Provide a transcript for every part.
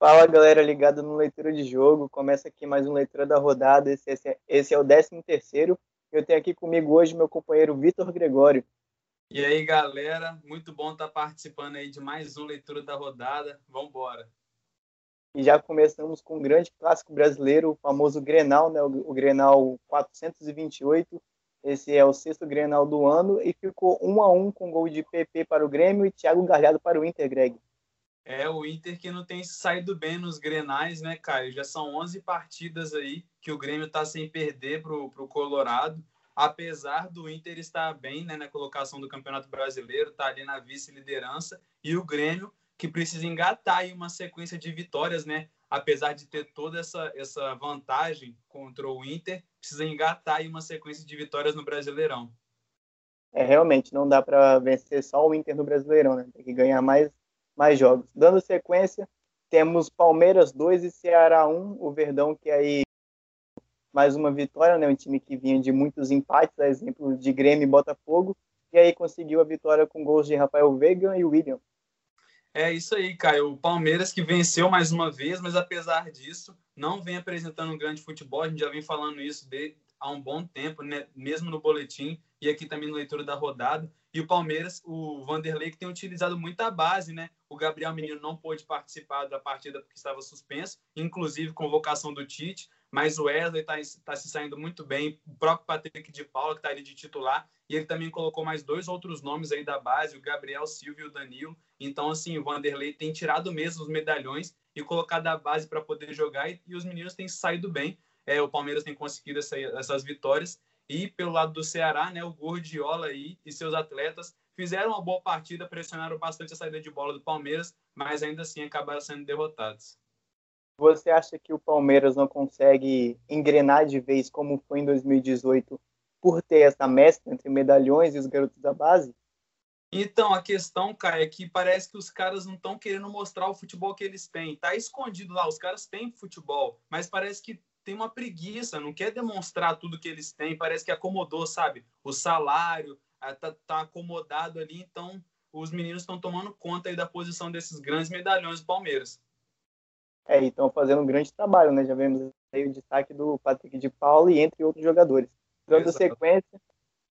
Fala galera ligado no Leitura de Jogo, começa aqui mais um Leitura da Rodada, esse, esse, esse é o 13 terceiro, eu tenho aqui comigo hoje meu companheiro Vitor Gregório. E aí galera, muito bom estar participando aí de mais um Leitura da Rodada, vamos embora. E já começamos com um grande clássico brasileiro, o famoso Grenal, né, o, o Grenal 428, esse é o sexto Grenal do ano. E ficou um a um com gol de PP para o Grêmio e Thiago Galhardo para o Inter, Greg. É o Inter que não tem saído bem nos grenais, né, Caio? Já são 11 partidas aí que o Grêmio está sem perder para o Colorado. Apesar do Inter estar bem né, na colocação do Campeonato Brasileiro, está ali na vice-liderança. E o Grêmio, que precisa engatar aí uma sequência de vitórias, né? Apesar de ter toda essa, essa vantagem contra o Inter, precisa engatar aí uma sequência de vitórias no Brasileirão. É, realmente, não dá para vencer só o Inter no Brasileirão, né? Tem que ganhar mais mais jogos. Dando sequência, temos Palmeiras 2 e Ceará 1, o Verdão que aí mais uma vitória, né? Um time que vinha de muitos empates, a exemplo de Grêmio e Botafogo, e aí conseguiu a vitória com gols de Rafael Veiga e William. É isso aí, Caio. O Palmeiras que venceu mais uma vez, mas apesar disso, não vem apresentando um grande futebol. A gente já vem falando isso de, há um bom tempo, né? mesmo no boletim e aqui também no leitura da rodada. E o Palmeiras, o Vanderlei, que tem utilizado muito a base, né? O Gabriel Menino não pôde participar da partida porque estava suspenso, inclusive convocação do Tite, mas o Wesley está tá se saindo muito bem, o próprio Patrick de Paula, que está ali de titular, e ele também colocou mais dois outros nomes aí da base, o Gabriel Silva e o Danilo. Então, assim, o Vanderlei tem tirado mesmo os medalhões e colocado a base para poder jogar, e, e, os meninos têm saído bem. É, o Palmeiras tem conseguido essa, essas vitórias, e pelo lado do Ceará, né, o Gordiola aí e seus atletas fizeram uma boa partida, pressionaram bastante a saída de bola do Palmeiras, mas ainda assim acabaram sendo derrotados. Você acha que o Palmeiras não consegue engrenar de vez como foi em 2018 por ter essa mescla entre medalhões e os garotos da base? Então, a questão, cara, é que parece que os caras não estão querendo mostrar o futebol que eles têm. Tá escondido lá, os caras têm futebol, mas parece que tem uma preguiça, não quer demonstrar tudo que eles têm, parece que acomodou, sabe? O salário, tá, tá acomodado ali, então os meninos estão tomando conta aí da posição desses grandes medalhões do Palmeiras. É, e estão fazendo um grande trabalho, né? Já vemos aí o destaque do Patrick de Paulo e entre outros jogadores. Dando sequência,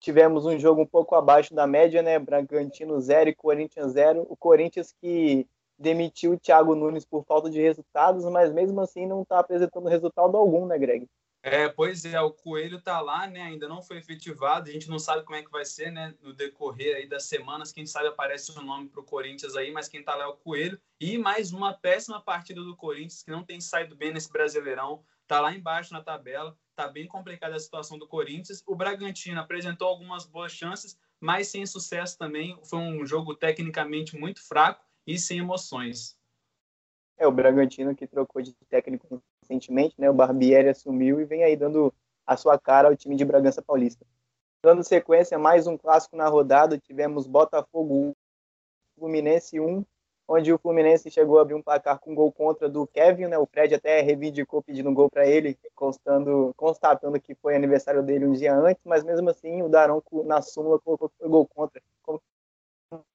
tivemos um jogo um pouco abaixo da média, né? Bragantino 0 e Corinthians 0. O Corinthians que demitiu o Thiago Nunes por falta de resultados, mas mesmo assim não está apresentando resultado algum, né, Greg? É, pois é, o Coelho está lá, né? Ainda não foi efetivado, a gente não sabe como é que vai ser, né? No decorrer aí das semanas, quem sabe aparece um nome para o Corinthians aí, mas quem está lá é o Coelho. E mais uma péssima partida do Corinthians, que não tem saído bem nesse Brasileirão, está lá embaixo na tabela, está bem complicada a situação do Corinthians. O Bragantino apresentou algumas boas chances, mas sem sucesso também. Foi um jogo tecnicamente muito fraco e sem emoções. É, o Bragantino que trocou de técnico recentemente, né? O Barbieri assumiu e vem aí dando a sua cara ao time de Bragança Paulista. Dando sequência, mais um clássico na rodada, tivemos Botafogo 1, Fluminense 1, onde o Fluminense chegou a abrir um placar com gol contra do Kevin, né? O Fred até reivindicou pedindo gol para ele, constando, constatando que foi aniversário dele um dia antes, mas mesmo assim o Daronco na súmula colocou gol contra. Como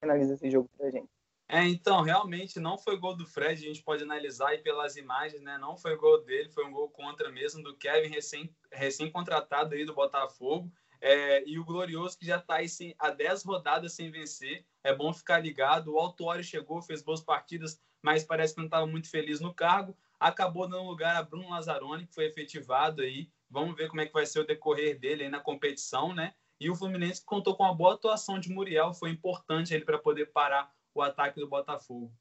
finaliza esse jogo pra gente? É, então, realmente não foi gol do Fred, a gente pode analisar aí pelas imagens, né? Não foi gol dele, foi um gol contra mesmo do Kevin, recém, recém-contratado aí do Botafogo. É, e o Glorioso que já está aí sem, há 10 rodadas sem vencer. É bom ficar ligado. O Altuori chegou, fez boas partidas, mas parece que não estava muito feliz no cargo. Acabou dando lugar a Bruno Lazzaroni, que foi efetivado aí. Vamos ver como é que vai ser o decorrer dele aí na competição, né? E o Fluminense contou com uma boa atuação de Muriel, foi importante ele para poder parar o ataque do Botafogo.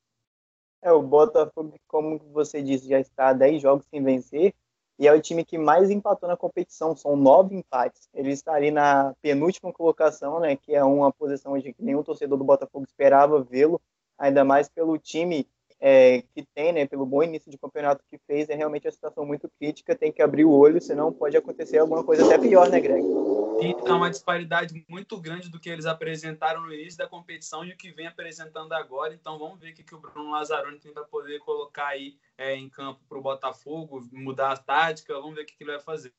É, o Botafogo, como você disse, já está há 10 jogos sem vencer e é o time que mais empatou na competição, são nove empates. Ele está ali na penúltima colocação, né, que é uma posição onde nenhum torcedor do Botafogo esperava vê-lo, ainda mais pelo time é, que tem, né, pelo bom início de campeonato que fez, é realmente uma situação muito crítica, tem que abrir o olho, senão pode acontecer alguma coisa até pior, né, Greg? Sim, uma disparidade muito grande do que eles apresentaram no início da competição e o que vem apresentando agora, então vamos ver o que, que o Bruno Lazzaroni tem para poder colocar aí é, em campo para o Botafogo, mudar a tática, vamos ver o que, que ele vai fazer.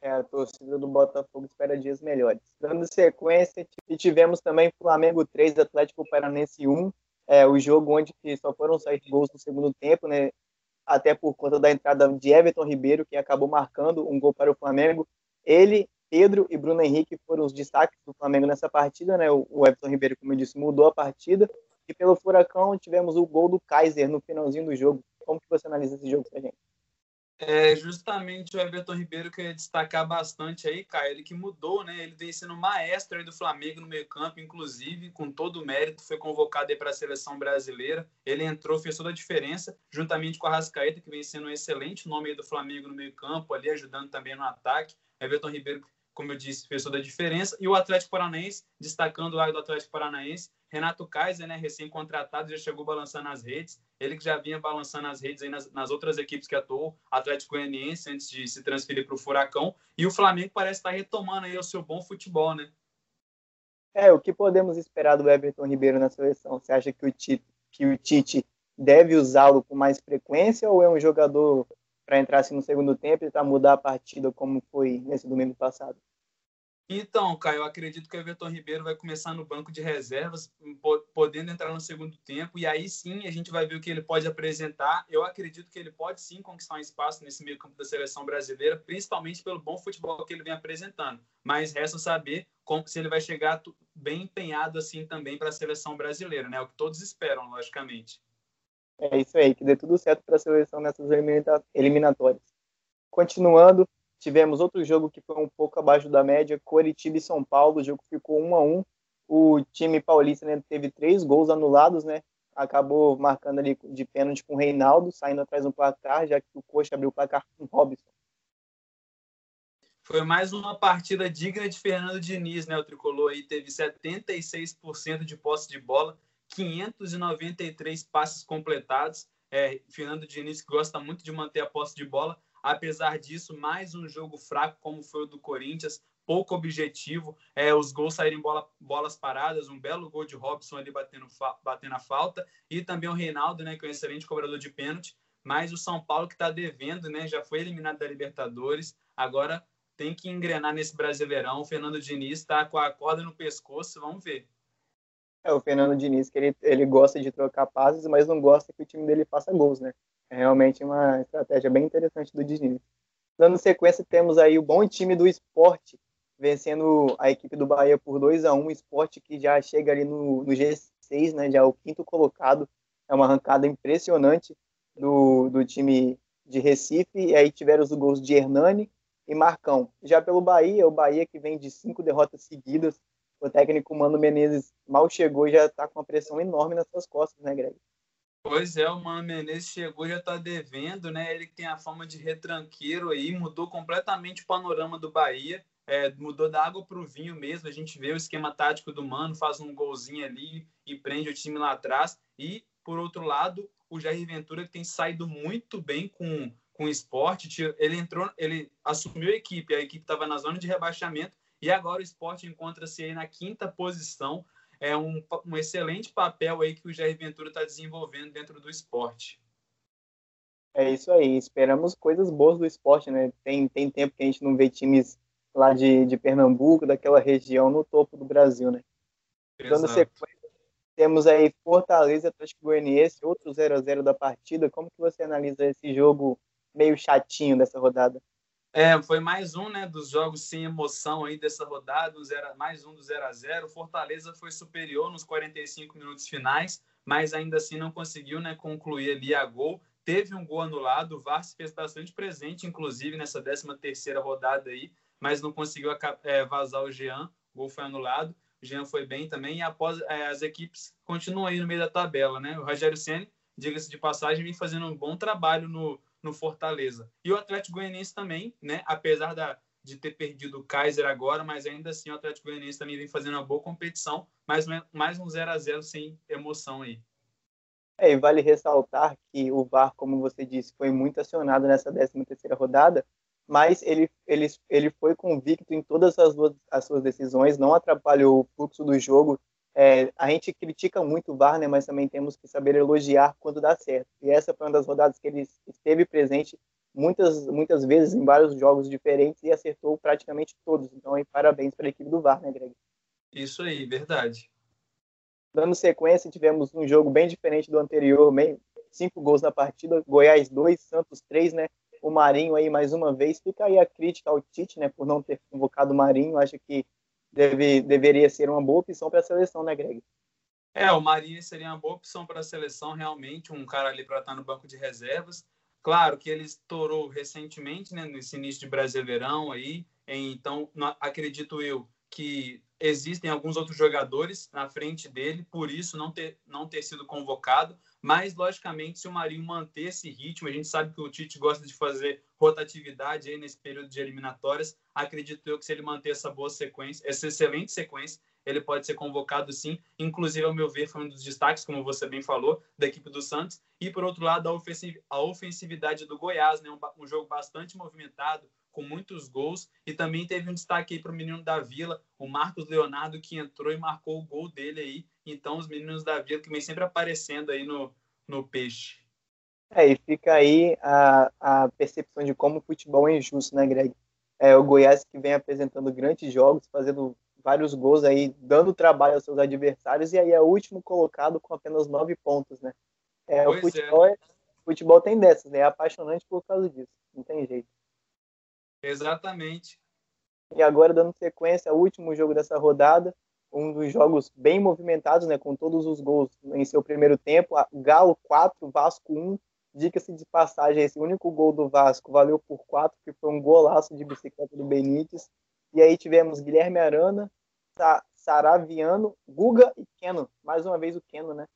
É, a torcida do Botafogo espera dias melhores. Dando sequência, e tivemos também Flamengo 3, Atlético Paranense 1, é, o jogo onde só foram sair gols no segundo tempo, né? até por conta da entrada de Everton Ribeiro, que acabou marcando um gol para o Flamengo. Ele, Pedro e Bruno Henrique foram os destaques do Flamengo nessa partida, né? O Everton Ribeiro, como eu disse, mudou a partida. E pelo Furacão tivemos o gol do Kaiser no finalzinho do jogo. Como que você analisa esse jogo pra gente? É justamente o Everton Ribeiro que eu ia destacar bastante aí, Caio. Ele que mudou, né? Ele vem sendo maestro aí do Flamengo no meio-campo, inclusive, com todo o mérito, foi convocado aí para a seleção brasileira. Ele entrou, fez toda a diferença, juntamente com a Rascaeta, que vem sendo um excelente nome aí do Flamengo no meio-campo, ali ajudando também no ataque. Everton Ribeiro, como eu disse, fez toda a diferença. E o Atlético Paranaense, destacando o lado do Atlético Paranaense, Renato Kaiser, né, recém-contratado, já chegou balançando as redes. Ele que já vinha balançando as redes aí nas, nas outras equipes que atuou, Atlético Goianiense, antes de se transferir para o Furacão. E o Flamengo parece estar retomando aí o seu bom futebol, né? É, o que podemos esperar do Everton Ribeiro na seleção? Você acha que o Tite, que o Tite deve usá-lo com mais frequência ou é um jogador para entrar assim no segundo tempo e tentar mudar a partida como foi nesse domingo passado? Então, Caio, eu acredito que o Everton Ribeiro vai começar no banco de reservas, podendo entrar no segundo tempo, e aí sim a gente vai ver o que ele pode apresentar. Eu acredito que ele pode sim conquistar um espaço nesse meio campo da seleção brasileira, principalmente pelo bom futebol que ele vem apresentando. Mas resta saber como, se ele vai chegar bem empenhado assim também para a seleção brasileira, né? O que todos esperam, logicamente. É isso aí, que dê tudo certo para a seleção nessas eliminatórias. Continuando, Tivemos outro jogo que foi um pouco abaixo da média, Coritiba e São Paulo. O jogo ficou 1 a 1 O time paulista né, teve três gols anulados, né? Acabou marcando ali de pênalti com o Reinaldo, saindo atrás do placar, já que o Coxa abriu o placar com o Robson. Foi mais uma partida digna de Fernando Diniz, né? O tricolor aí teve 76% de posse de bola, 593 passes completados. É, Fernando Diniz gosta muito de manter a posse de bola, Apesar disso, mais um jogo fraco como foi o do Corinthians, pouco objetivo, é, os gols saírem bola, bolas paradas, um belo gol de Robson ali batendo, batendo a falta, e também o Reinaldo, né, que é um excelente cobrador de pênalti, mas o São Paulo que está devendo, né, já foi eliminado da Libertadores, agora tem que engrenar nesse Brasileirão, o Fernando Diniz está com a corda no pescoço, vamos ver. É, o Fernando Diniz, que ele, ele gosta de trocar passes, mas não gosta que o time dele faça gols, né? É realmente uma estratégia bem interessante do Diniz. Dando sequência, temos aí o bom time do esporte, vencendo a equipe do Bahia por 2 a 1 esporte que já chega ali no, no G6, né, já é o quinto colocado. É uma arrancada impressionante do, do time de Recife. E aí tiveram os gols de Hernani e Marcão. Já pelo Bahia, o Bahia que vem de cinco derrotas seguidas. O técnico Mano Menezes mal chegou e já está com uma pressão enorme nas suas costas, né, Greg? Pois é, o Mano Menezes chegou já está devendo, né? Ele tem a fama de retranqueiro aí, mudou completamente o panorama do Bahia, é, mudou da água para o vinho mesmo. A gente vê o esquema tático do Mano, faz um golzinho ali e prende o time lá atrás. E, por outro lado, o Jair Ventura tem saído muito bem com, com o esporte. Ele entrou, ele assumiu a equipe, a equipe estava na zona de rebaixamento e agora o esporte encontra-se aí na quinta posição é um, um excelente papel aí que o Jair Ventura está desenvolvendo dentro do esporte. É isso aí, esperamos coisas boas do esporte, né? Tem, tem tempo que a gente não vê times lá de, de Pernambuco, daquela região, no topo do Brasil, né? Dando sequência, temos aí Fortaleza, Atlético Goianiense, outro 0 a 0 da partida. Como que você analisa esse jogo meio chatinho dessa rodada? É, foi mais um né, dos jogos sem emoção aí dessa rodada, um zero, mais um do 0 a 0 Fortaleza foi superior nos 45 minutos finais, mas ainda assim não conseguiu né, concluir ali a gol. Teve um gol anulado, o VAR se fez bastante presente, inclusive nessa 13 terceira rodada aí, mas não conseguiu é, vazar o Jean, o gol foi anulado. O Jean foi bem também, e após é, as equipes continuam aí no meio da tabela. Né? O Rogério Senna, diga-se de passagem, vem fazendo um bom trabalho no, no Fortaleza. E o Atlético Goianiense também, né? Apesar da, de ter perdido o Kaiser agora, mas ainda assim o Atlético Goianiense também vem fazendo uma boa competição, mas mais um 0 a 0 sem emoção aí. É, e vale ressaltar que o VAR, como você disse, foi muito acionado nessa 13 terceira rodada, mas ele, ele, ele foi convicto em todas as, duas, as suas decisões, não atrapalhou o fluxo do jogo, é, a gente critica muito o VAR, né, mas também temos que saber elogiar quando dá certo. E essa foi uma das rodadas que ele esteve presente muitas, muitas vezes em vários jogos diferentes e acertou praticamente todos. Então, aí, parabéns para a equipe do VAR, né, Greg? Isso aí, verdade. Dando sequência, tivemos um jogo bem diferente do anterior, bem, cinco gols na partida, Goiás dois, Santos três, né? O Marinho aí mais uma vez. Fica aí a crítica ao Tite, né? Por não ter convocado o Marinho. Acho que deve, deveria ser uma boa opção para a seleção, né, Greg? É, o Marinho seria uma boa opção para a seleção, realmente, um cara ali para estar no banco de reservas. Claro que ele estourou recentemente, né, nesse início de Brasileirão aí, então acredito eu que existem alguns outros jogadores na frente dele, por isso não ter, não ter sido convocado. Mas, logicamente, se o Marinho manter esse ritmo, a gente sabe que o Tite gosta de fazer rotatividade aí nesse período de eliminatórias. Acredito eu que se ele manter essa boa sequência, essa excelente sequência, ele pode ser convocado sim. Inclusive, ao meu ver, foi um dos destaques, como você bem falou, da equipe do Santos. E, por outro lado, a, ofensividade do Goiás, né? um, um jogo bastante movimentado, com muitos gols. E também teve um destaque aí para o menino da Vila, o Marcos Leonardo, que entrou e marcou o gol dele aí. Então, os meninos da Vila que vem sempre aparecendo aí no, no peixe. É, e fica aí a, a percepção de como o futebol é injusto, né, Greg? É, o Goiás que vem apresentando grandes jogos, fazendo vários gols aí, dando trabalho aos seus adversários, e aí é o último colocado com apenas nove pontos, né? É, o futebol, é. é. futebol tem dessas, né? É apaixonante por causa disso, não tem jeito. Exatamente. E agora, dando sequência ao último jogo dessa rodada, um dos jogos bem movimentados, né, com todos os gols em seu primeiro tempo. Galo 4, Vasco 1. Dica-se de passagem, esse único gol do Vasco valeu por 4, que foi um golaço de bicicleta do Benítez. E aí tivemos Guilherme Arana, Saraviano, Guga e Keno. Mais uma vez o Keno, né?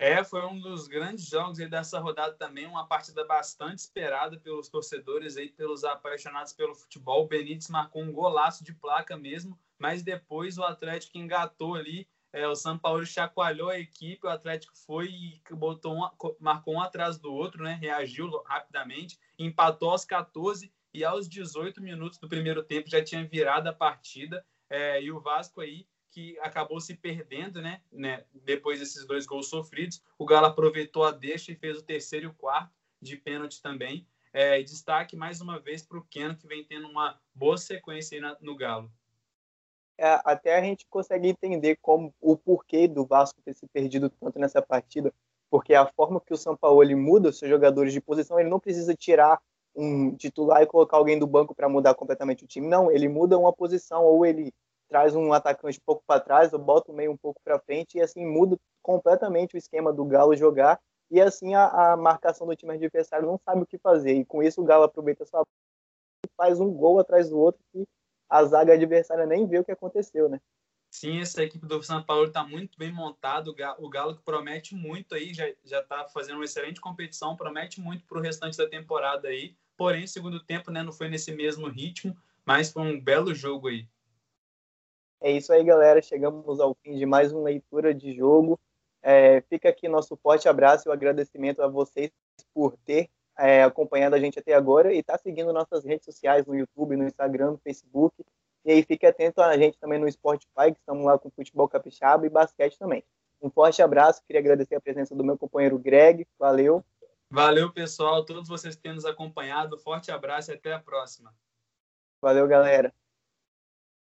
É, foi um dos grandes jogos dessa rodada também, uma partida bastante esperada pelos torcedores aí, pelos apaixonados pelo futebol. O Benítez marcou um golaço de placa mesmo, mas depois o Atlético engatou ali, é, o São Paulo chacoalhou a equipe, o Atlético foi e botou um, marcou um atrás do outro, né? Reagiu rapidamente, empatou aos 14 e aos 18 minutos do primeiro tempo já tinha virado a partida. É, e o Vasco aí que acabou se perdendo, né, né? Depois desses dois gols sofridos, o Galo aproveitou a deixa e fez o terceiro e o quarto de pênalti também. É, destaque mais uma vez para o Keno, que vem tendo uma boa sequência na, no Galo. É, até a gente consegue entender como o porquê do Vasco ter se perdido tanto nessa partida, porque a forma que o São Paulo ele muda os seus jogadores de posição, ele não precisa tirar um titular e colocar alguém do banco para mudar completamente o time. Não, ele muda uma posição ou ele traz um atacante um pouco para trás, ou bota o meio um pouco para frente, e assim muda completamente o esquema do Galo jogar, e assim a, a, marcação do time adversário não sabe o que fazer, e com isso o Galo aproveita sua e faz um gol atrás do outro que a zaga adversária nem vê o que aconteceu, né? Sim, essa equipe do São Paulo está muito bem montada. O Galo que promete muito aí, já está fazendo uma excelente competição, promete muito para o restante da temporada aí. Porém, segundo tempo, né, não foi nesse mesmo ritmo, mas foi um belo jogo aí. É isso aí, galera. Chegamos ao fim de mais uma leitura de jogo. É, fica aqui nosso forte abraço e o agradecimento a vocês por ter é, acompanhado a gente até agora e estar tá seguindo nossas redes sociais no YouTube, no Instagram, no Facebook. E aí fique atento a gente também no Spotify, que estamos lá com futebol capixaba e basquete também. Um forte abraço, queria agradecer a presença do meu companheiro Greg. Valeu. Valeu, pessoal. Todos vocês que têm nos acompanhado. Forte abraço e até a próxima. Valeu, galera.